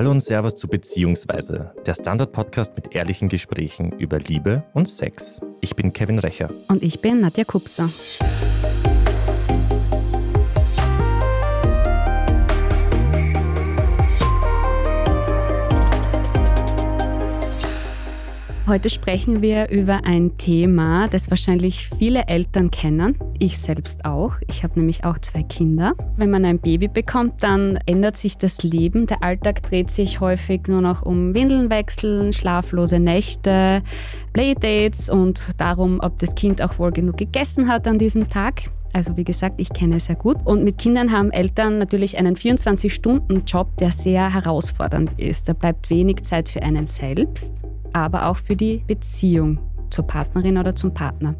Hallo und Servus zu Beziehungsweise, der Standard-Podcast mit ehrlichen Gesprächen über Liebe und Sex. Ich bin Kevin Recher. Und ich bin Nadja Kupser. Heute sprechen wir über ein Thema, das wahrscheinlich viele Eltern kennen. Ich selbst auch. Ich habe nämlich auch zwei Kinder. Wenn man ein Baby bekommt, dann ändert sich das Leben. Der Alltag dreht sich häufig nur noch um Windeln wechseln, schlaflose Nächte, Playdates und darum, ob das Kind auch wohl genug gegessen hat an diesem Tag. Also wie gesagt, ich kenne es sehr gut. Und mit Kindern haben Eltern natürlich einen 24-Stunden-Job, der sehr herausfordernd ist. Da bleibt wenig Zeit für einen selbst aber auch für die Beziehung zur Partnerin oder zum Partner.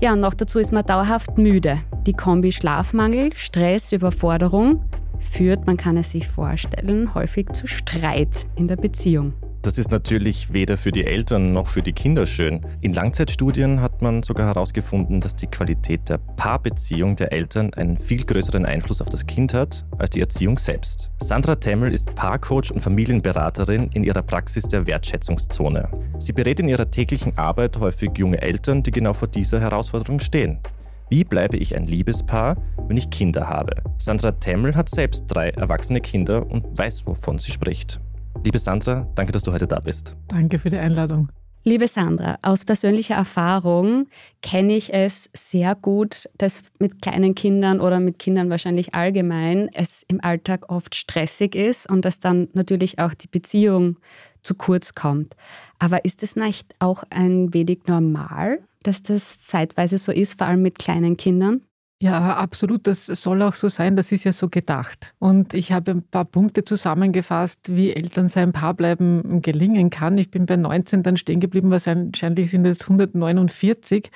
Ja, und noch dazu ist man dauerhaft müde. Die Kombi Schlafmangel, Stress, Überforderung führt, man kann es sich vorstellen, häufig zu Streit in der Beziehung. Das ist natürlich weder für die Eltern noch für die Kinder schön. In Langzeitstudien hat man sogar herausgefunden, dass die Qualität der Paarbeziehung der Eltern einen viel größeren Einfluss auf das Kind hat als die Erziehung selbst. Sandra Temmel ist Paarcoach und Familienberaterin in ihrer Praxis der Wertschätzungszone. Sie berät in ihrer täglichen Arbeit häufig junge Eltern, die genau vor dieser Herausforderung stehen. Wie bleibe ich ein Liebespaar, wenn ich Kinder habe? Sandra Temmel hat selbst drei erwachsene Kinder und weiß, wovon sie spricht. Liebe Sandra, danke, dass du heute da bist. Danke für die Einladung. Liebe Sandra, aus persönlicher Erfahrung kenne ich es sehr gut, dass mit kleinen Kindern oder mit Kindern wahrscheinlich allgemein es im Alltag oft stressig ist und dass dann natürlich auch die Beziehung zu kurz kommt. Aber ist es nicht auch ein wenig normal, dass das zeitweise so ist, vor allem mit kleinen Kindern? Ja, absolut. Das soll auch so sein. Das ist ja so gedacht. Und ich habe ein paar Punkte zusammengefasst, wie Eltern sein Paar bleiben gelingen kann. Ich bin bei 19 dann stehen geblieben, wahrscheinlich sind es 149.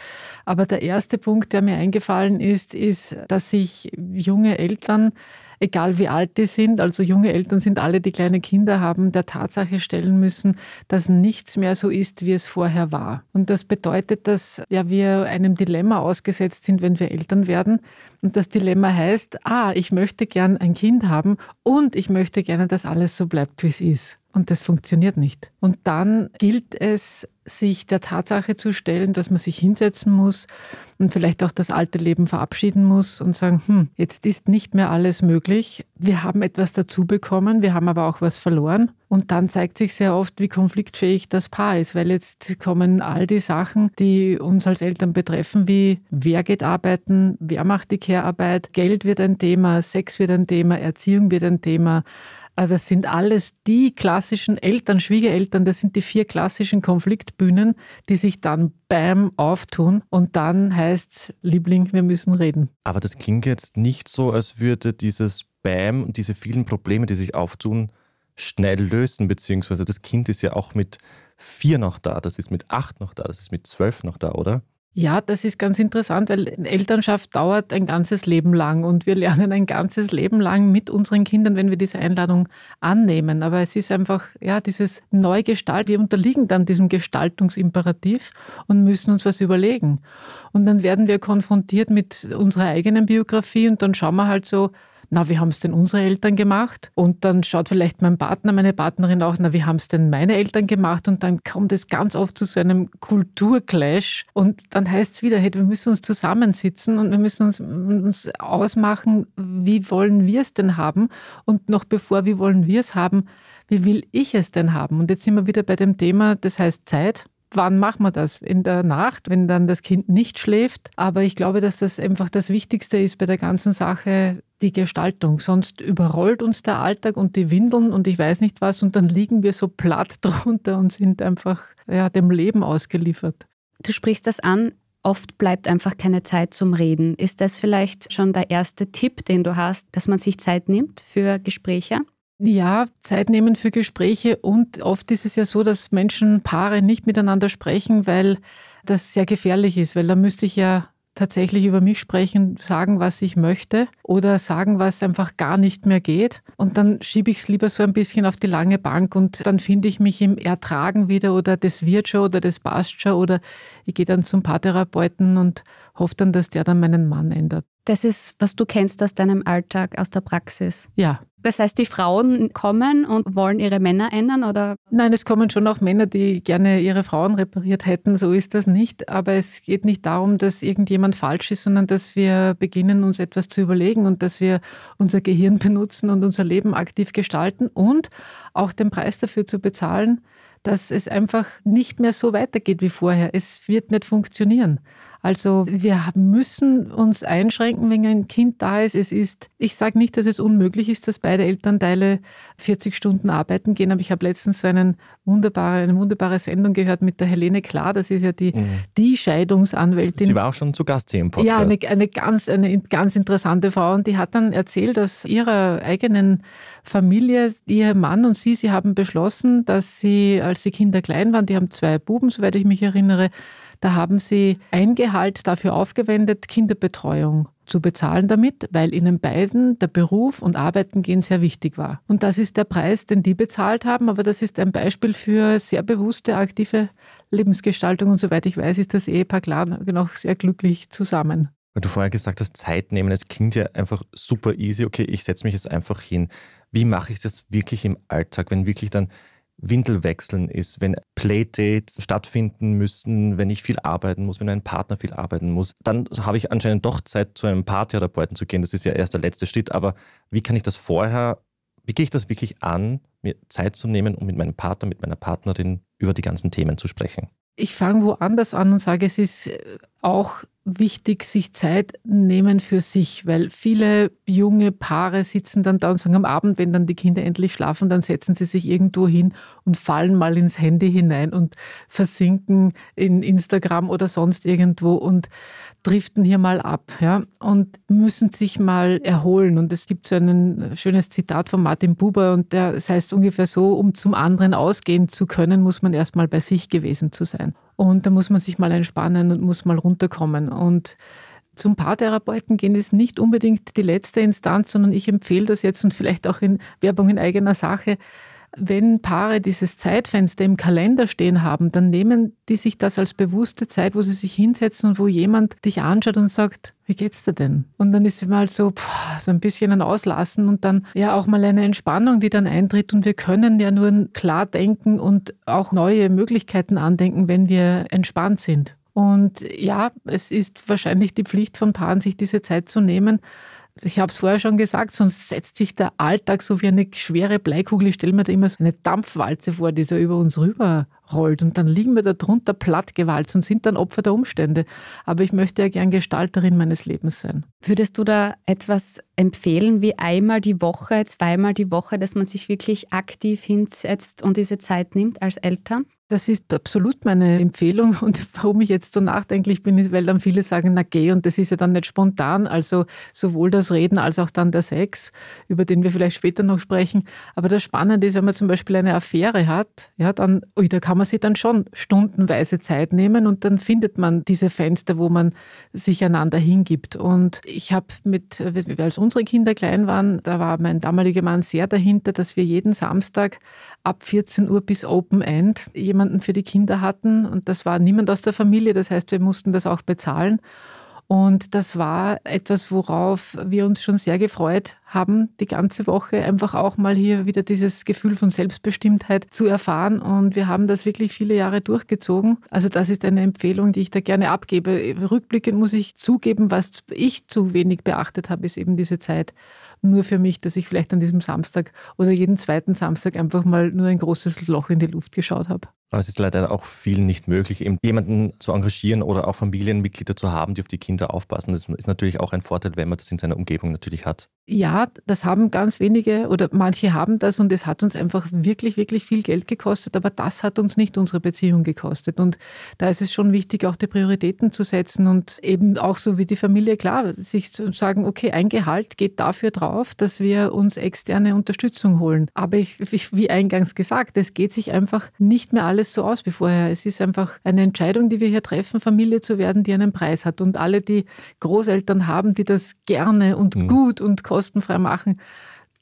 Aber der erste Punkt, der mir eingefallen ist, ist, dass sich junge Eltern egal wie alt die sind, also junge Eltern sind alle, die kleine Kinder haben, der Tatsache stellen müssen, dass nichts mehr so ist, wie es vorher war. Und das bedeutet, dass ja, wir einem Dilemma ausgesetzt sind, wenn wir Eltern werden. Und das Dilemma heißt, ah, ich möchte gern ein Kind haben und ich möchte gerne, dass alles so bleibt, wie es ist. Und das funktioniert nicht. Und dann gilt es, sich der Tatsache zu stellen, dass man sich hinsetzen muss und vielleicht auch das alte Leben verabschieden muss und sagen, hm, jetzt ist nicht mehr alles möglich. Wir haben etwas dazu bekommen, wir haben aber auch was verloren. Und dann zeigt sich sehr oft, wie konfliktfähig das Paar ist, weil jetzt kommen all die Sachen, die uns als Eltern betreffen, wie wer geht arbeiten, wer macht die Care-Arbeit, Geld wird ein Thema, Sex wird ein Thema, Erziehung wird ein Thema. Also das sind alles die klassischen Eltern, Schwiegereltern, das sind die vier klassischen Konfliktbühnen, die sich dann bam auftun und dann heißt Liebling, wir müssen reden. Aber das klingt jetzt nicht so, als würde dieses Bam und diese vielen Probleme, die sich auftun, schnell lösen, beziehungsweise das Kind ist ja auch mit vier noch da, das ist mit acht noch da, das ist mit zwölf noch da, oder? Ja, das ist ganz interessant, weil Elternschaft dauert ein ganzes Leben lang und wir lernen ein ganzes Leben lang mit unseren Kindern, wenn wir diese Einladung annehmen. Aber es ist einfach, ja, dieses Neugestalt, wir unterliegen dann diesem Gestaltungsimperativ und müssen uns was überlegen. Und dann werden wir konfrontiert mit unserer eigenen Biografie und dann schauen wir halt so, na, wie haben es denn unsere Eltern gemacht? Und dann schaut vielleicht mein Partner, meine Partnerin auch, na, wie haben es denn meine Eltern gemacht? Und dann kommt es ganz oft zu so einem Kulturclash. Und dann heißt es wieder, hey, wir müssen uns zusammensitzen und wir müssen uns, uns ausmachen, wie wollen wir es denn haben? Und noch bevor, wie wollen wir es haben? Wie will ich es denn haben? Und jetzt sind wir wieder bei dem Thema, das heißt Zeit wann machen wir das? In der Nacht, wenn dann das Kind nicht schläft. Aber ich glaube, dass das einfach das Wichtigste ist bei der ganzen Sache, die Gestaltung. Sonst überrollt uns der Alltag und die Windeln und ich weiß nicht was und dann liegen wir so platt drunter und sind einfach ja, dem Leben ausgeliefert. Du sprichst das an. Oft bleibt einfach keine Zeit zum Reden. Ist das vielleicht schon der erste Tipp, den du hast, dass man sich Zeit nimmt für Gespräche? Ja, Zeit nehmen für Gespräche und oft ist es ja so, dass Menschen, Paare nicht miteinander sprechen, weil das sehr gefährlich ist, weil da müsste ich ja tatsächlich über mich sprechen, sagen, was ich möchte oder sagen, was einfach gar nicht mehr geht. Und dann schiebe ich es lieber so ein bisschen auf die lange Bank und dann finde ich mich im Ertragen wieder oder das wird schon oder das passt schon oder ich gehe dann zum Paartherapeuten und hoffe dann, dass der dann meinen Mann ändert. Das ist, was du kennst aus deinem Alltag, aus der Praxis. Ja, Das heißt, die Frauen kommen und wollen ihre Männer ändern oder? Nein, es kommen schon auch Männer, die gerne ihre Frauen repariert hätten. So ist das nicht. Aber es geht nicht darum, dass irgendjemand falsch ist, sondern dass wir beginnen, uns etwas zu überlegen und dass wir unser Gehirn benutzen und unser Leben aktiv gestalten und auch den Preis dafür zu bezahlen, dass es einfach nicht mehr so weitergeht wie vorher. Es wird nicht funktionieren. Also wir müssen uns einschränken, wenn ein Kind da ist. Es ist, ich sage nicht, dass es unmöglich ist, dass beide Elternteile 40 Stunden arbeiten gehen, aber ich habe letztens so einen wunderbare, eine wunderbare Sendung gehört mit der Helene Klar, das ist ja die, mhm. die Scheidungsanwältin. Sie war auch schon zu Gast hier im Podcast. Ja, eine, eine, ganz, eine ganz interessante Frau und die hat dann erzählt, aus ihrer eigenen Familie, ihr Mann und sie, sie haben beschlossen, dass sie, als die Kinder klein waren, die haben zwei Buben, soweit ich mich erinnere, da haben sie ein Gehalt dafür aufgewendet, Kinderbetreuung zu bezahlen damit, weil ihnen beiden der Beruf und Arbeiten gehen sehr wichtig war. Und das ist der Preis, den die bezahlt haben, aber das ist ein Beispiel für sehr bewusste, aktive Lebensgestaltung. Und soweit ich weiß, ist das Ehepaar klar noch sehr glücklich zusammen. Weil du vorher gesagt hast, Zeit nehmen, es klingt ja einfach super easy. Okay, ich setze mich jetzt einfach hin. Wie mache ich das wirklich im Alltag, wenn wirklich dann Windelwechseln ist, wenn Playdates stattfinden müssen, wenn ich viel arbeiten muss, wenn ein Partner viel arbeiten muss, dann habe ich anscheinend doch Zeit, zu einem Paartherapeuten zu gehen. Das ist ja erst der letzte Schritt. Aber wie kann ich das vorher, wie gehe ich das wirklich an, mir Zeit zu nehmen, um mit meinem Partner, mit meiner Partnerin über die ganzen Themen zu sprechen? Ich fange woanders an und sage, es ist auch wichtig, sich Zeit nehmen für sich, weil viele junge Paare sitzen dann da und sagen am Abend, wenn dann die Kinder endlich schlafen, dann setzen sie sich irgendwo hin und fallen mal ins Handy hinein und versinken in Instagram oder sonst irgendwo und driften hier mal ab ja, und müssen sich mal erholen. Und es gibt so ein schönes Zitat von Martin Buber und der, das heißt ungefähr so, um zum anderen ausgehen zu können, muss man erst mal bei sich gewesen zu sein. Und da muss man sich mal entspannen und muss mal runterkommen. Und zum Paartherapeuten gehen ist nicht unbedingt die letzte Instanz, sondern ich empfehle das jetzt und vielleicht auch in Werbung in eigener Sache. Wenn Paare dieses Zeitfenster im Kalender stehen haben, dann nehmen die sich das als bewusste Zeit, wo sie sich hinsetzen und wo jemand dich anschaut und sagt, wie geht's dir denn? Und dann ist es mal so, boah, so ein bisschen ein Auslassen und dann ja auch mal eine Entspannung, die dann eintritt. Und wir können ja nur klar denken und auch neue Möglichkeiten andenken, wenn wir entspannt sind. Und ja, es ist wahrscheinlich die Pflicht von Paaren, sich diese Zeit zu nehmen ich habe es vorher schon gesagt, sonst setzt sich der Alltag so wie eine schwere Bleikugel. Ich stelle mir da immer so eine Dampfwalze vor, die so über uns rüber rollt. Und dann liegen wir da drunter plattgewalzt und sind dann Opfer der Umstände. Aber ich möchte ja gern Gestalterin meines Lebens sein. Würdest du da etwas empfehlen, wie einmal die Woche, zweimal die Woche, dass man sich wirklich aktiv hinsetzt und diese Zeit nimmt als Eltern? Das ist absolut meine Empfehlung. Und warum ich jetzt so nachdenklich bin, ist, weil dann viele sagen, na geh, und das ist ja dann nicht spontan. Also sowohl das Reden als auch dann der Sex, über den wir vielleicht später noch sprechen. Aber das Spannende ist, wenn man zum Beispiel eine Affäre hat, ja, dann, ui, da kann man sich dann schon stundenweise Zeit nehmen und dann findet man diese Fenster, wo man sich einander hingibt. Und ich habe mit, als unsere Kinder klein waren, da war mein damaliger Mann sehr dahinter, dass wir jeden Samstag ab 14 Uhr bis Open End jemanden für die Kinder hatten. Und das war niemand aus der Familie. Das heißt, wir mussten das auch bezahlen. Und das war etwas, worauf wir uns schon sehr gefreut haben, die ganze Woche einfach auch mal hier wieder dieses Gefühl von Selbstbestimmtheit zu erfahren. Und wir haben das wirklich viele Jahre durchgezogen. Also das ist eine Empfehlung, die ich da gerne abgebe. Rückblickend muss ich zugeben, was ich zu wenig beachtet habe, ist eben diese Zeit nur für mich, dass ich vielleicht an diesem Samstag oder jeden zweiten Samstag einfach mal nur ein großes Loch in die Luft geschaut habe. Aber es ist leider auch vielen nicht möglich, eben jemanden zu engagieren oder auch Familienmitglieder zu haben, die auf die Kinder aufpassen. Das ist natürlich auch ein Vorteil, wenn man das in seiner Umgebung natürlich hat. Ja, das haben ganz wenige oder manche haben das und es hat uns einfach wirklich, wirklich viel Geld gekostet, aber das hat uns nicht unsere Beziehung gekostet. Und da ist es schon wichtig, auch die Prioritäten zu setzen und eben auch so wie die Familie, klar, sich zu sagen, okay, ein Gehalt geht dafür drauf, dass wir uns externe Unterstützung holen. Aber ich, wie eingangs gesagt, es geht sich einfach nicht mehr alles so aus wie vorher. Es ist einfach eine Entscheidung, die wir hier treffen, Familie zu werden, die einen Preis hat. Und alle, die Großeltern haben, die das gerne und mhm. gut und kostenfrei machen,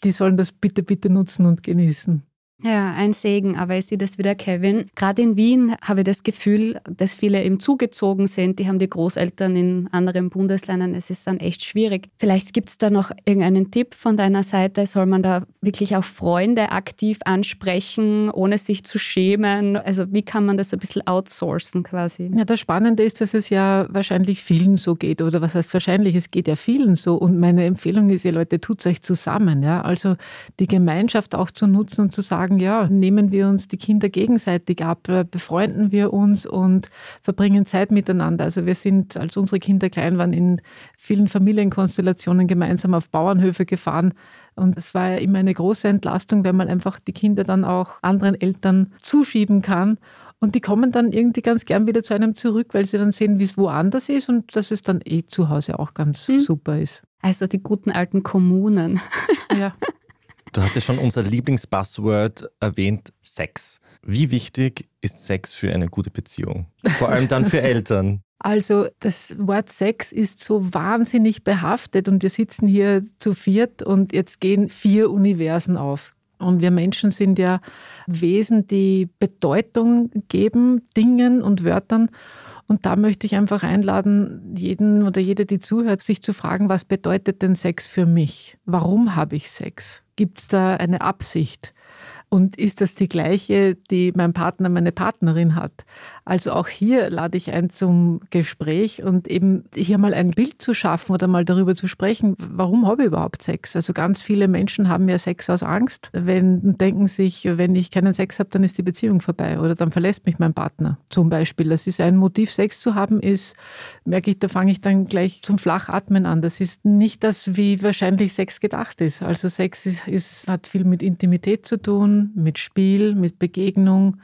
die sollen das bitte, bitte nutzen und genießen. Ja, ein Segen, aber ich sehe das wieder, Kevin. Gerade in Wien habe ich das Gefühl, dass viele eben zugezogen sind. Die haben die Großeltern in anderen Bundesländern. Es ist dann echt schwierig. Vielleicht gibt es da noch irgendeinen Tipp von deiner Seite. Soll man da wirklich auch Freunde aktiv ansprechen, ohne sich zu schämen? Also wie kann man das ein bisschen outsourcen quasi? Ja, das Spannende ist, dass es ja wahrscheinlich vielen so geht. Oder was heißt wahrscheinlich? Es geht ja vielen so. Und meine Empfehlung ist, ihr Leute, tut euch zusammen. Ja? Also die Gemeinschaft auch zu nutzen und zu sagen, sagen, ja, nehmen wir uns die Kinder gegenseitig ab, äh, befreunden wir uns und verbringen Zeit miteinander. Also wir sind, als unsere Kinder klein waren, in vielen Familienkonstellationen gemeinsam auf Bauernhöfe gefahren. Und es war ja immer eine große Entlastung, wenn man einfach die Kinder dann auch anderen Eltern zuschieben kann. Und die kommen dann irgendwie ganz gern wieder zu einem zurück, weil sie dann sehen, wie es woanders ist und dass es dann eh zu Hause auch ganz mhm. super ist. Also die guten alten Kommunen. Ja. Du hast ja schon unser Lieblingsbuzzword erwähnt, Sex. Wie wichtig ist Sex für eine gute Beziehung? Vor allem dann für Eltern. Also das Wort Sex ist so wahnsinnig behaftet und wir sitzen hier zu viert und jetzt gehen vier Universen auf. Und wir Menschen sind ja Wesen, die Bedeutung geben, Dingen und Wörtern. Und da möchte ich einfach einladen, jeden oder jede, die zuhört, sich zu fragen, was bedeutet denn Sex für mich? Warum habe ich Sex? Gibt es da eine Absicht? Und ist das die gleiche, die mein Partner, meine Partnerin hat? Also auch hier lade ich ein zum Gespräch und eben hier mal ein Bild zu schaffen oder mal darüber zu sprechen, warum habe ich überhaupt Sex? Also ganz viele Menschen haben ja Sex aus Angst, wenn denken sich, wenn ich keinen Sex habe, dann ist die Beziehung vorbei oder dann verlässt mich mein Partner zum Beispiel. Das ist ein Motiv, Sex zu haben, ist, merke ich, da fange ich dann gleich zum Flachatmen an. Das ist nicht das, wie wahrscheinlich Sex gedacht ist. Also Sex ist, ist, hat viel mit Intimität zu tun, mit Spiel, mit Begegnung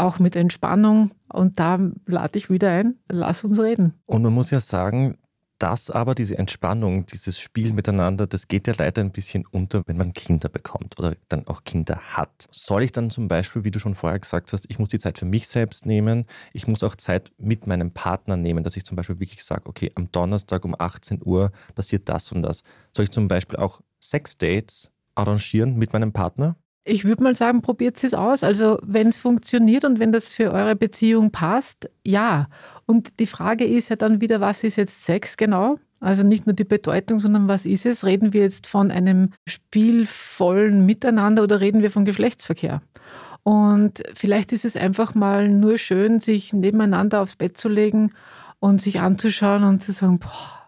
auch mit Entspannung. Und da lade ich wieder ein, lass uns reden. Und man muss ja sagen, das aber, diese Entspannung, dieses Spiel miteinander, das geht ja leider ein bisschen unter, wenn man Kinder bekommt oder dann auch Kinder hat. Soll ich dann zum Beispiel, wie du schon vorher gesagt hast, ich muss die Zeit für mich selbst nehmen, ich muss auch Zeit mit meinem Partner nehmen, dass ich zum Beispiel wirklich sage, okay, am Donnerstag um 18 Uhr passiert das und das. Soll ich zum Beispiel auch Sexdates arrangieren mit meinem Partner? Ich würde mal sagen, probiert es aus. Also wenn es funktioniert und wenn das für eure Beziehung passt, ja. Und die Frage ist ja dann wieder, was ist jetzt Sex genau? Also nicht nur die Bedeutung, sondern was ist es? Reden wir jetzt von einem spielvollen Miteinander oder reden wir von Geschlechtsverkehr? Und vielleicht ist es einfach mal nur schön, sich nebeneinander aufs Bett zu legen und sich anzuschauen und zu sagen, boah,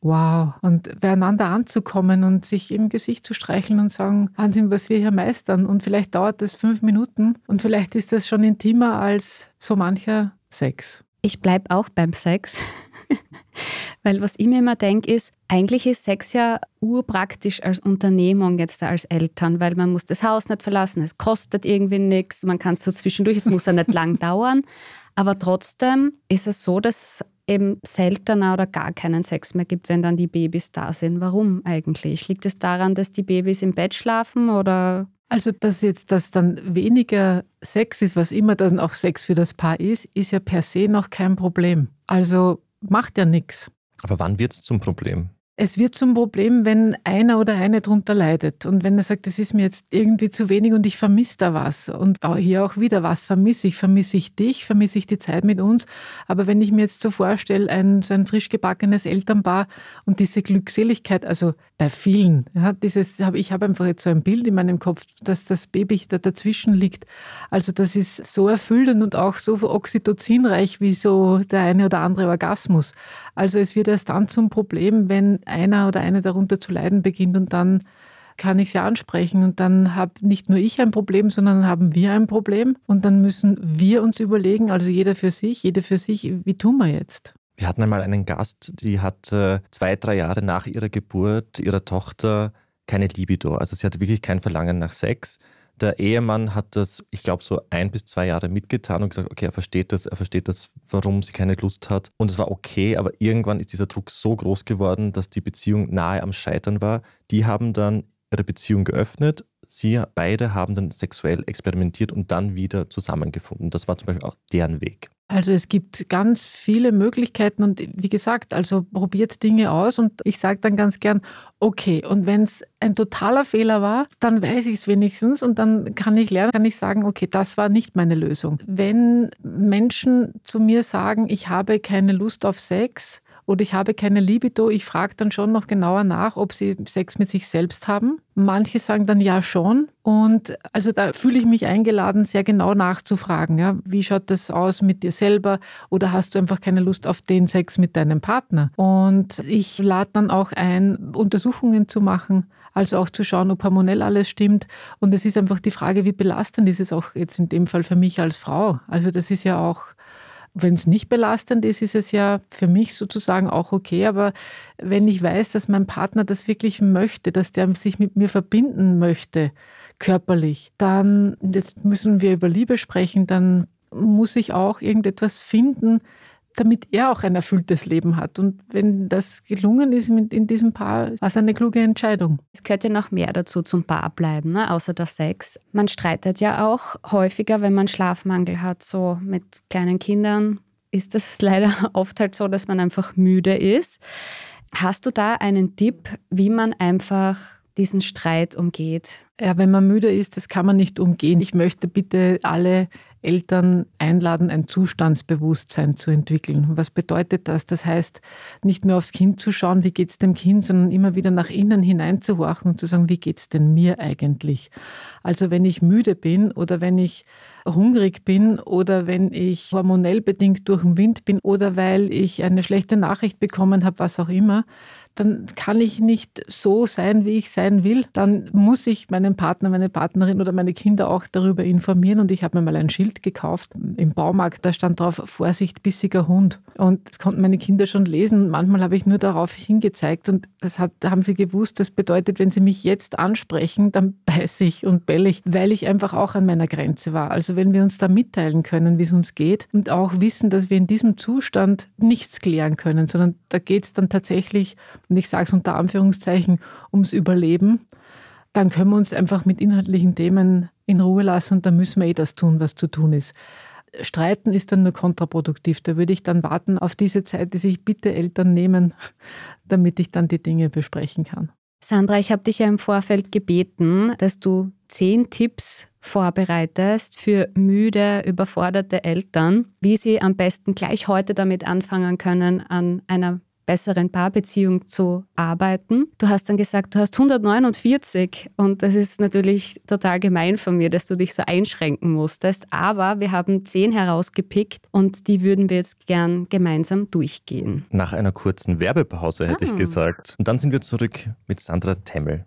Wow. Und beieinander anzukommen und sich im Gesicht zu streicheln und sagen, Wahnsinn, was wir hier meistern. Und vielleicht dauert das fünf Minuten und vielleicht ist das schon intimer als so mancher Sex. Ich bleibe auch beim Sex. Weil was ich mir immer denke, ist, eigentlich ist Sex ja urpraktisch als Unternehmung jetzt als Eltern, weil man muss das Haus nicht verlassen, es kostet irgendwie nichts, man kann es so zwischendurch, es muss ja nicht lang dauern. Aber trotzdem ist es so, dass eben seltener oder gar keinen Sex mehr gibt, wenn dann die Babys da sind. Warum eigentlich? Liegt es daran, dass die Babys im Bett schlafen oder? Also, dass jetzt das dann weniger Sex ist, was immer dann auch Sex für das Paar ist, ist ja per se noch kein Problem. Also macht ja nichts. Aber wann wird es zum Problem? Es wird zum Problem, wenn einer oder eine darunter leidet und wenn er sagt, das ist mir jetzt irgendwie zu wenig und ich vermisse da was. Und hier auch wieder, was vermisse ich? Vermisse ich dich? Vermisse ich die Zeit mit uns? Aber wenn ich mir jetzt so vorstelle, ein, so ein frisch gebackenes Elternpaar und diese Glückseligkeit, also bei vielen, ja, dieses, ich habe einfach jetzt so ein Bild in meinem Kopf, dass das Baby da dazwischen liegt. Also das ist so erfüllend und auch so oxytocinreich wie so der eine oder andere Orgasmus. Also es wird erst dann zum Problem, wenn einer oder eine darunter zu leiden beginnt und dann kann ich sie ansprechen und dann habe nicht nur ich ein Problem, sondern haben wir ein Problem und dann müssen wir uns überlegen, also jeder für sich, jede für sich, wie tun wir jetzt? Wir hatten einmal einen Gast, die hat äh, zwei, drei Jahre nach ihrer Geburt ihrer Tochter keine Libido. Also sie hatte wirklich kein Verlangen nach Sex. Der Ehemann hat das, ich glaube, so ein bis zwei Jahre mitgetan und gesagt, okay, er versteht das, er versteht das, warum sie keine Lust hat. Und es war okay, aber irgendwann ist dieser Druck so groß geworden, dass die Beziehung nahe am Scheitern war. Die haben dann ihre Beziehung geöffnet. Sie beide haben dann sexuell experimentiert und dann wieder zusammengefunden. Das war zum Beispiel auch deren Weg. Also es gibt ganz viele Möglichkeiten und wie gesagt, also probiert Dinge aus und ich sage dann ganz gern, okay, und wenn es ein totaler Fehler war, dann weiß ich es wenigstens und dann kann ich lernen, kann ich sagen, okay, das war nicht meine Lösung. Wenn Menschen zu mir sagen, ich habe keine Lust auf Sex, oder ich habe keine Libido. Ich frage dann schon noch genauer nach, ob sie Sex mit sich selbst haben. Manche sagen dann ja schon. Und also da fühle ich mich eingeladen, sehr genau nachzufragen. Ja, wie schaut das aus mit dir selber? Oder hast du einfach keine Lust auf den Sex mit deinem Partner? Und ich lade dann auch ein, Untersuchungen zu machen. Also auch zu schauen, ob hormonell alles stimmt. Und es ist einfach die Frage, wie belastend ist es auch jetzt in dem Fall für mich als Frau. Also das ist ja auch wenn es nicht belastend ist, ist es ja für mich sozusagen auch okay. Aber wenn ich weiß, dass mein Partner das wirklich möchte, dass der sich mit mir verbinden möchte, körperlich, dann, jetzt müssen wir über Liebe sprechen, dann muss ich auch irgendetwas finden, damit er auch ein erfülltes Leben hat. Und wenn das gelungen ist in diesem Paar, war es eine kluge Entscheidung. Es gehört ja noch mehr dazu zum Paar bleiben, ne? außer der Sex. Man streitet ja auch häufiger, wenn man Schlafmangel hat, so mit kleinen Kindern ist es leider oft halt so, dass man einfach müde ist. Hast du da einen Tipp, wie man einfach diesen Streit umgeht? Ja, wenn man müde ist, das kann man nicht umgehen. Ich möchte bitte alle Eltern einladen, ein Zustandsbewusstsein zu entwickeln. Was bedeutet das? Das heißt, nicht nur aufs Kind zu schauen, wie geht es dem Kind, sondern immer wieder nach innen hineinzuhorchen und zu sagen, wie geht es denn mir eigentlich? Also wenn ich müde bin oder wenn ich hungrig bin oder wenn ich hormonell bedingt durch den Wind bin oder weil ich eine schlechte Nachricht bekommen habe, was auch immer, dann kann ich nicht so sein, wie ich sein will. Dann muss ich meinen Partner, meine Partnerin oder meine Kinder auch darüber informieren. Und ich habe mir mal ein Schild gekauft im Baumarkt, da stand drauf, Vorsicht, bissiger Hund. Und das konnten meine Kinder schon lesen. Manchmal habe ich nur darauf hingezeigt und das hat, haben sie gewusst, das bedeutet, wenn sie mich jetzt ansprechen, dann beiße ich und belle ich, weil ich einfach auch an meiner Grenze war. Also wenn wir uns da mitteilen können, wie es uns geht und auch wissen, dass wir in diesem Zustand nichts klären können, sondern da geht es dann tatsächlich und ich sage es unter Anführungszeichen, ums Überleben, dann können wir uns einfach mit inhaltlichen Themen in Ruhe lassen und dann müssen wir eh das tun, was zu tun ist. Streiten ist dann nur kontraproduktiv. Da würde ich dann warten auf diese Zeit, die sich bitte Eltern nehmen, damit ich dann die Dinge besprechen kann. Sandra, ich habe dich ja im Vorfeld gebeten, dass du zehn Tipps vorbereitest für müde, überforderte Eltern, wie sie am besten gleich heute damit anfangen können, an einer besseren Paarbeziehung zu arbeiten. Du hast dann gesagt, du hast 149 und das ist natürlich total gemein von mir, dass du dich so einschränken musstest. Aber wir haben zehn herausgepickt und die würden wir jetzt gern gemeinsam durchgehen. Nach einer kurzen Werbepause hätte ah. ich gesagt. Und dann sind wir zurück mit Sandra Temmel.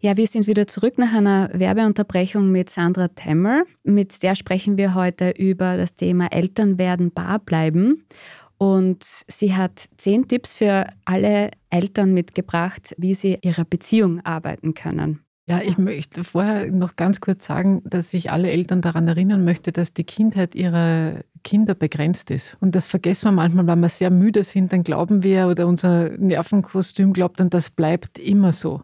Ja, wir sind wieder zurück nach einer Werbeunterbrechung mit Sandra Temmer. Mit der sprechen wir heute über das Thema Eltern werden bar bleiben. Und sie hat zehn Tipps für alle Eltern mitgebracht, wie sie ihrer Beziehung arbeiten können. Ja, ich möchte vorher noch ganz kurz sagen, dass ich alle Eltern daran erinnern möchte, dass die Kindheit ihrer Kinder begrenzt ist. Und das vergessen wir manchmal, wenn wir sehr müde sind, dann glauben wir oder unser Nervenkostüm glaubt dann, das bleibt immer so.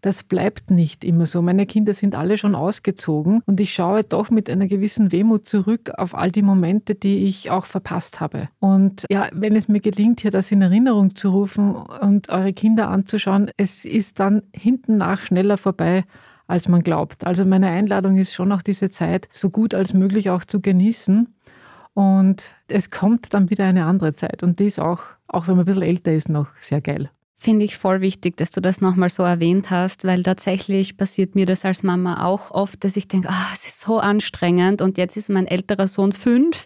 Das bleibt nicht immer so. Meine Kinder sind alle schon ausgezogen und ich schaue doch mit einer gewissen Wehmut zurück auf all die Momente, die ich auch verpasst habe. Und ja, wenn es mir gelingt, hier das in Erinnerung zu rufen und eure Kinder anzuschauen, es ist dann hinten nach schneller vorbei, als man glaubt. Also meine Einladung ist schon auch diese Zeit so gut als möglich auch zu genießen. Und es kommt dann wieder eine andere Zeit. Und die ist auch, auch wenn man ein bisschen älter ist, noch sehr geil. Finde ich voll wichtig, dass du das nochmal so erwähnt hast, weil tatsächlich passiert mir das als Mama auch oft, dass ich denke, ah, es ist so anstrengend und jetzt ist mein älterer Sohn fünf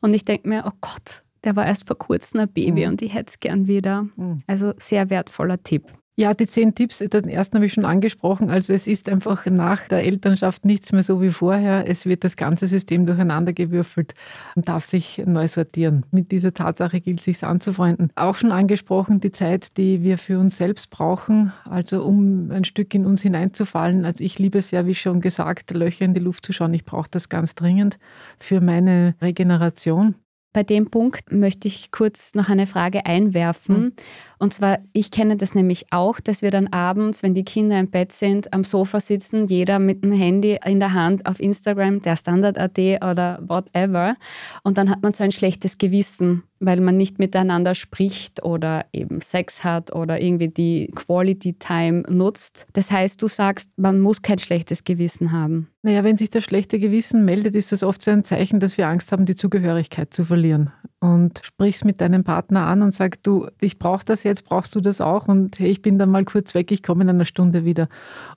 und ich denke mir, oh Gott, der war erst vor kurzem ein Baby mhm. und ich hätte es gern wieder. Mhm. Also sehr wertvoller Tipp. Ja, die zehn Tipps, den ersten habe ich schon angesprochen. Also es ist einfach nach der Elternschaft nichts mehr so wie vorher. Es wird das ganze System durcheinandergewürfelt und darf sich neu sortieren. Mit dieser Tatsache gilt es sich anzufreunden. Auch schon angesprochen, die Zeit, die wir für uns selbst brauchen, also um ein Stück in uns hineinzufallen. Also ich liebe es ja, wie schon gesagt, Löcher in die Luft zu schauen. Ich brauche das ganz dringend für meine Regeneration. Bei dem Punkt möchte ich kurz noch eine Frage einwerfen. Mhm. Und zwar, ich kenne das nämlich auch, dass wir dann abends, wenn die Kinder im Bett sind, am Sofa sitzen, jeder mit dem Handy in der Hand auf Instagram, der Standard.at oder whatever. Und dann hat man so ein schlechtes Gewissen, weil man nicht miteinander spricht oder eben Sex hat oder irgendwie die Quality Time nutzt. Das heißt, du sagst, man muss kein schlechtes Gewissen haben. Naja, wenn sich das schlechte Gewissen meldet, ist das oft so ein Zeichen, dass wir Angst haben, die Zugehörigkeit zu verlieren. Und sprichst mit deinem Partner an und sagst, du, ich brauche das jetzt, brauchst du das auch? Und hey, ich bin dann mal kurz weg, ich komme in einer Stunde wieder.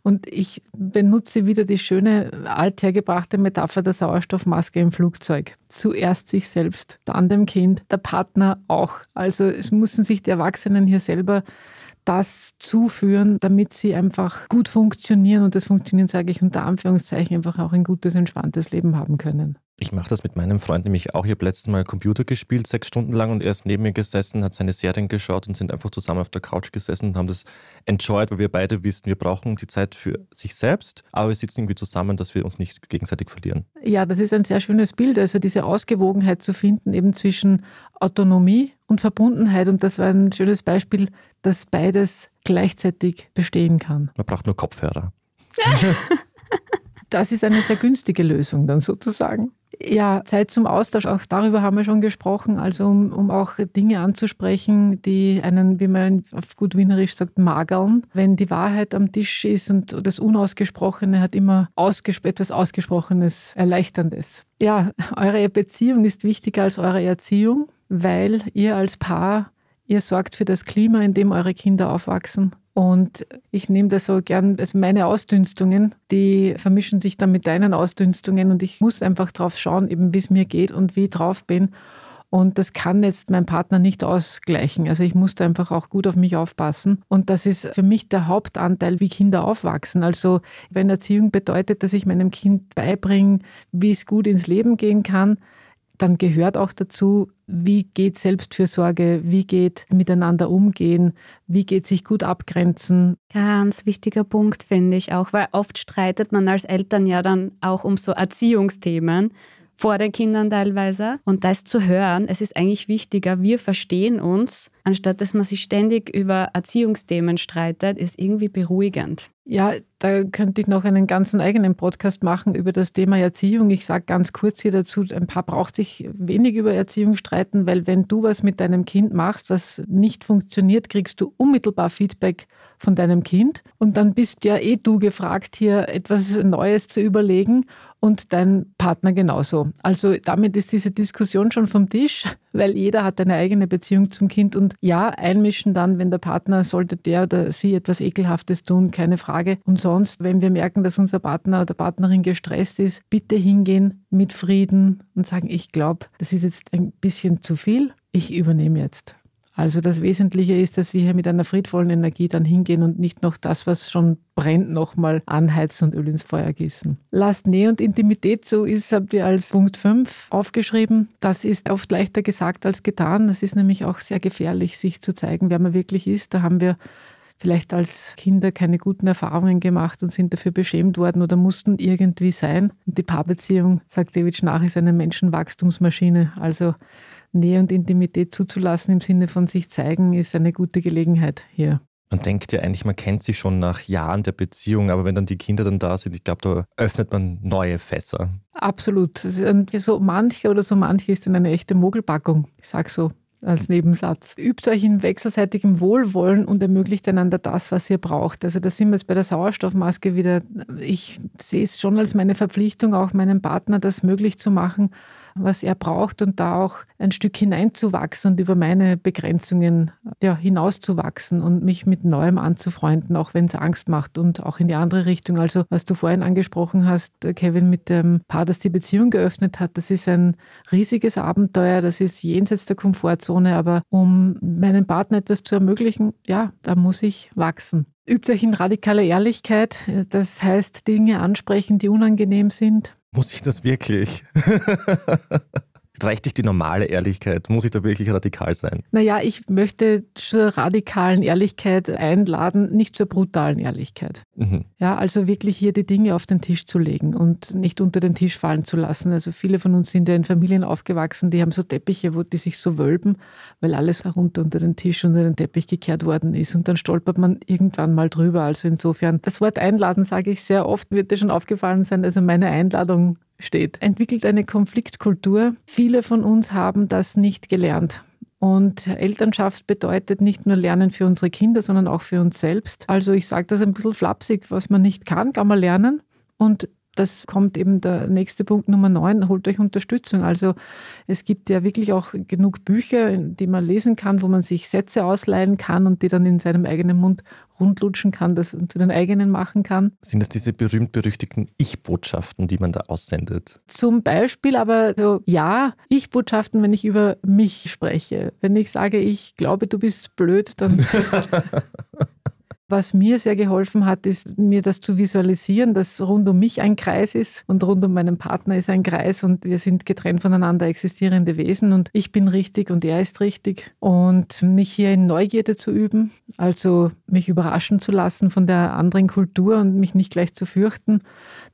Und ich benutze wieder die schöne althergebrachte Metapher der Sauerstoffmaske im Flugzeug. Zuerst sich selbst, dann dem Kind, der Partner auch. Also es müssen sich die Erwachsenen hier selber das zuführen, damit sie einfach gut funktionieren. Und das Funktionieren sage ich unter Anführungszeichen einfach auch ein gutes, entspanntes Leben haben können. Ich mache das mit meinem Freund nämlich auch. Ich habe letztes Mal Computer gespielt, sechs Stunden lang, und er ist neben mir gesessen, hat seine Serien geschaut und sind einfach zusammen auf der Couch gesessen und haben das enjoyed, weil wir beide wissen, wir brauchen die Zeit für sich selbst, aber wir sitzen irgendwie zusammen, dass wir uns nicht gegenseitig verlieren. Ja, das ist ein sehr schönes Bild, also diese Ausgewogenheit zu finden, eben zwischen Autonomie und Verbundenheit. Und das war ein schönes Beispiel, dass beides gleichzeitig bestehen kann. Man braucht nur Kopfhörer. das ist eine sehr günstige Lösung dann sozusagen. Ja, Zeit zum Austausch, auch darüber haben wir schon gesprochen, also um, um auch Dinge anzusprechen, die einen, wie man auf gut Wienerisch sagt, mageln. Wenn die Wahrheit am Tisch ist und das Unausgesprochene hat immer ausges etwas Ausgesprochenes, Erleichterndes. Ja, eure Beziehung ist wichtiger als eure Erziehung, weil ihr als Paar, ihr sorgt für das Klima, in dem eure Kinder aufwachsen. Und ich nehme das so gern, also meine Ausdünstungen, die vermischen sich dann mit deinen Ausdünstungen und ich muss einfach drauf schauen, eben wie es mir geht und wie ich drauf bin. Und das kann jetzt mein Partner nicht ausgleichen. Also ich muss da einfach auch gut auf mich aufpassen. Und das ist für mich der Hauptanteil, wie Kinder aufwachsen. Also wenn Erziehung bedeutet, dass ich meinem Kind beibringe, wie es gut ins Leben gehen kann, dann gehört auch dazu, wie geht Selbstfürsorge, wie geht miteinander umgehen, wie geht sich gut abgrenzen. Ganz wichtiger Punkt finde ich auch, weil oft streitet man als Eltern ja dann auch um so Erziehungsthemen vor den Kindern teilweise. Und das zu hören, es ist eigentlich wichtiger, wir verstehen uns, anstatt dass man sich ständig über Erziehungsthemen streitet, ist irgendwie beruhigend. Ja, da könnte ich noch einen ganzen eigenen Podcast machen über das Thema Erziehung. Ich sage ganz kurz hier dazu, ein Paar braucht sich wenig über Erziehung streiten, weil wenn du was mit deinem Kind machst, was nicht funktioniert, kriegst du unmittelbar Feedback von deinem Kind. Und dann bist ja eh du gefragt, hier etwas Neues zu überlegen und dein Partner genauso. Also damit ist diese Diskussion schon vom Tisch, weil jeder hat eine eigene Beziehung zum Kind und ja, einmischen dann, wenn der Partner sollte der oder sie etwas Ekelhaftes tun, keine Frage. Und sonst, wenn wir merken, dass unser Partner oder Partnerin gestresst ist, bitte hingehen mit Frieden und sagen, ich glaube, das ist jetzt ein bisschen zu viel, ich übernehme jetzt. Also das Wesentliche ist, dass wir hier mit einer friedvollen Energie dann hingehen und nicht noch das, was schon brennt, nochmal anheizen und Öl ins Feuer gießen. Lasst Nähe und Intimität so ist, habt ihr als Punkt 5 aufgeschrieben. Das ist oft leichter gesagt als getan. Das ist nämlich auch sehr gefährlich, sich zu zeigen, wer man wirklich ist. Da haben wir vielleicht als Kinder keine guten Erfahrungen gemacht und sind dafür beschämt worden oder mussten irgendwie sein. Und die Paarbeziehung, sagt David Schnach, ist eine Menschenwachstumsmaschine. Also Nähe und Intimität zuzulassen im Sinne von sich zeigen, ist eine gute Gelegenheit hier. Man denkt ja eigentlich, man kennt sich schon nach Jahren der Beziehung, aber wenn dann die Kinder dann da sind, ich glaube, da öffnet man neue Fässer. Absolut. So manche oder so manche ist dann eine echte Mogelpackung. Ich sage so als Nebensatz. Übt euch in wechselseitigem Wohlwollen und ermöglicht einander das, was ihr braucht. Also da sind wir jetzt bei der Sauerstoffmaske wieder. Ich sehe es schon als meine Verpflichtung, auch meinem Partner das möglich zu machen, was er braucht und da auch ein Stück hineinzuwachsen und über meine Begrenzungen ja, hinauszuwachsen und mich mit Neuem anzufreunden, auch wenn es Angst macht und auch in die andere Richtung. Also was du vorhin angesprochen hast, Kevin, mit dem Paar, das die Beziehung geöffnet hat, das ist ein riesiges Abenteuer, das ist jenseits der Komfortzone, aber um meinem Partner etwas zu ermöglichen, ja, da muss ich wachsen. Übt euch in radikaler Ehrlichkeit, das heißt Dinge ansprechen, die unangenehm sind. Muss ich das wirklich? Reicht dich die normale Ehrlichkeit? Muss ich da wirklich radikal sein? Naja, ich möchte zur radikalen Ehrlichkeit einladen, nicht zur brutalen Ehrlichkeit. Mhm. Ja, also wirklich hier die Dinge auf den Tisch zu legen und nicht unter den Tisch fallen zu lassen. Also viele von uns sind ja in Familien aufgewachsen, die haben so Teppiche, wo die sich so wölben, weil alles herunter unter den Tisch, unter den Teppich gekehrt worden ist. Und dann stolpert man irgendwann mal drüber. Also insofern, das Wort einladen sage ich sehr oft, wird dir schon aufgefallen sein. Also meine Einladung steht, entwickelt eine Konfliktkultur. Viele von uns haben das nicht gelernt. Und Elternschaft bedeutet nicht nur Lernen für unsere Kinder, sondern auch für uns selbst. Also ich sage das ein bisschen flapsig, was man nicht kann, kann man lernen. Und das kommt eben der nächste Punkt Nummer 9, holt euch Unterstützung. Also es gibt ja wirklich auch genug Bücher, die man lesen kann, wo man sich Sätze ausleihen kann und die dann in seinem eigenen Mund rundlutschen kann, das zu den eigenen machen kann. Sind das diese berühmt-berüchtigten Ich-Botschaften, die man da aussendet? Zum Beispiel, aber so, ja, Ich-Botschaften, wenn ich über mich spreche. Wenn ich sage, ich glaube, du bist blöd, dann Was mir sehr geholfen hat, ist mir das zu visualisieren, dass rund um mich ein Kreis ist und rund um meinen Partner ist ein Kreis und wir sind getrennt voneinander existierende Wesen und ich bin richtig und er ist richtig und mich hier in Neugierde zu üben, also mich überraschen zu lassen von der anderen Kultur und mich nicht gleich zu fürchten.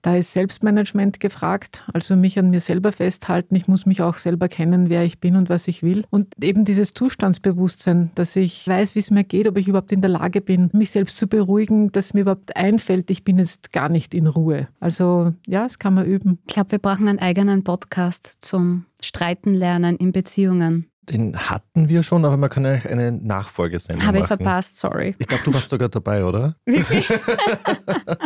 Da ist Selbstmanagement gefragt, also mich an mir selber festhalten. Ich muss mich auch selber kennen, wer ich bin und was ich will. Und eben dieses Zustandsbewusstsein, dass ich weiß, wie es mir geht, ob ich überhaupt in der Lage bin, mich selbst zu beruhigen, dass mir überhaupt einfällt, ich bin jetzt gar nicht in Ruhe. Also ja, das kann man üben. Ich glaube, wir brauchen einen eigenen Podcast zum Streiten lernen in Beziehungen. Den hatten wir schon, aber man kann ja eine Nachfolgesendung Habe ich verpasst, sorry. Ich glaube, du warst sogar dabei, oder? Wirklich?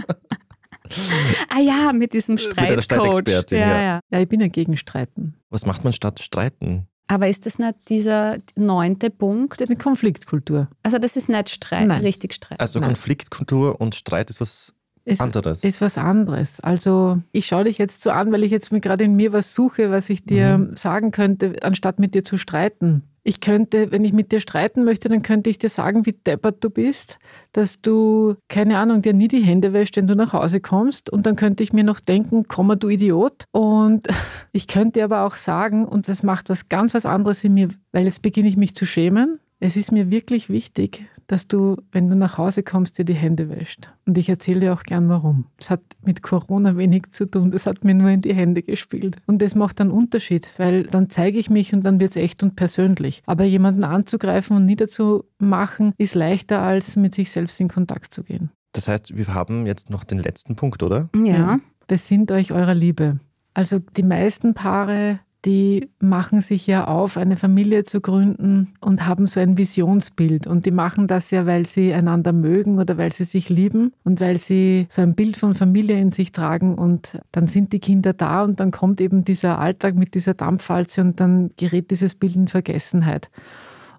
ah ja, mit diesem Streitcoach. Streitexpertin, ja, ja. ja, ich bin ja gegen Streiten. Was macht man statt Streiten? Aber ist das nicht dieser neunte Punkt? Eine Konfliktkultur. Also das ist nicht Streit, Nein. richtig Streit. Also Nein. Konfliktkultur und Streit ist was ist, anderes. Ist was anderes. Also ich schaue dich jetzt so an, weil ich jetzt gerade in mir was suche, was ich dir mhm. sagen könnte, anstatt mit dir zu streiten. Ich könnte, wenn ich mit dir streiten möchte, dann könnte ich dir sagen, wie deppert du bist, dass du, keine Ahnung, dir nie die Hände wäschst, wenn du nach Hause kommst. Und dann könnte ich mir noch denken, komm du Idiot. Und ich könnte aber auch sagen, und das macht was ganz was anderes in mir, weil jetzt beginne ich mich zu schämen. Es ist mir wirklich wichtig, dass du, wenn du nach Hause kommst, dir die Hände wäscht. Und ich erzähle dir auch gern warum. Es hat mit Corona wenig zu tun, das hat mir nur in die Hände gespielt. Und das macht einen Unterschied, weil dann zeige ich mich und dann wird es echt und persönlich. Aber jemanden anzugreifen und niederzumachen, ist leichter, als mit sich selbst in Kontakt zu gehen. Das heißt, wir haben jetzt noch den letzten Punkt, oder? Ja. Besinnt euch eurer Liebe. Also die meisten Paare die machen sich ja auf, eine Familie zu gründen und haben so ein Visionsbild. Und die machen das ja, weil sie einander mögen oder weil sie sich lieben und weil sie so ein Bild von Familie in sich tragen. Und dann sind die Kinder da und dann kommt eben dieser Alltag mit dieser Dampfwalze und dann gerät dieses Bild in Vergessenheit.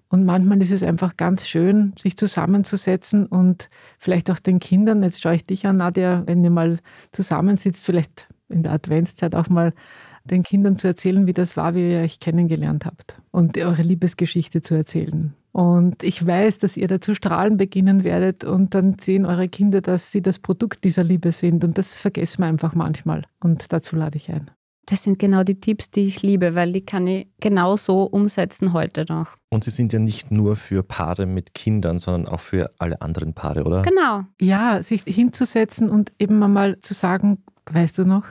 Und manchmal ist es einfach ganz schön, sich zusammenzusetzen und vielleicht auch den Kindern, jetzt schaue ich dich an, Nadja, wenn ihr mal zusammensitzt, vielleicht in der Adventszeit auch mal den Kindern zu erzählen, wie das war, wie ihr euch kennengelernt habt und eure Liebesgeschichte zu erzählen. Und ich weiß, dass ihr dazu strahlen beginnen werdet und dann sehen eure Kinder, dass sie das Produkt dieser Liebe sind. Und das vergessen wir einfach manchmal. Und dazu lade ich ein. Das sind genau die Tipps, die ich liebe, weil die kann ich genau so umsetzen heute noch. Und sie sind ja nicht nur für Paare mit Kindern, sondern auch für alle anderen Paare, oder? Genau. Ja, sich hinzusetzen und eben einmal zu sagen, weißt du noch,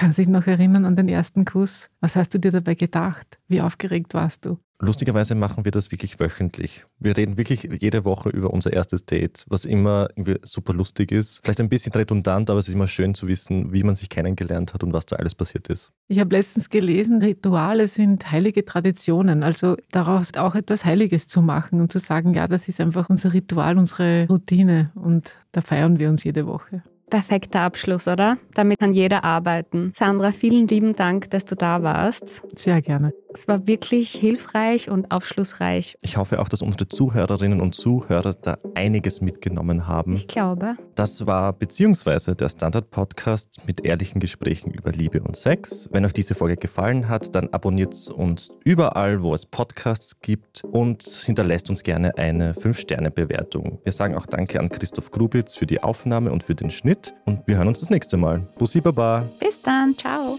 Kannst du dich noch erinnern an den ersten Kuss? Was hast du dir dabei gedacht? Wie aufgeregt warst du? Lustigerweise machen wir das wirklich wöchentlich. Wir reden wirklich jede Woche über unser erstes Date, was immer irgendwie super lustig ist. Vielleicht ein bisschen redundant, aber es ist immer schön zu wissen, wie man sich kennengelernt hat und was da alles passiert ist. Ich habe letztens gelesen, Rituale sind heilige Traditionen. Also daraus auch etwas Heiliges zu machen und zu sagen, ja, das ist einfach unser Ritual, unsere Routine und da feiern wir uns jede Woche. Perfekter Abschluss, oder? Damit kann jeder arbeiten. Sandra, vielen lieben Dank, dass du da warst. Sehr gerne. Es war wirklich hilfreich und aufschlussreich. Ich hoffe auch, dass unsere Zuhörerinnen und Zuhörer da einiges mitgenommen haben. Ich glaube. Das war beziehungsweise der Standard-Podcast mit ehrlichen Gesprächen über Liebe und Sex. Wenn euch diese Folge gefallen hat, dann abonniert uns überall, wo es Podcasts gibt und hinterlässt uns gerne eine 5-Sterne-Bewertung. Wir sagen auch Danke an Christoph Grubitz für die Aufnahme und für den Schnitt und wir hören uns das nächste Mal. Bussi Baba. Bis dann. Ciao.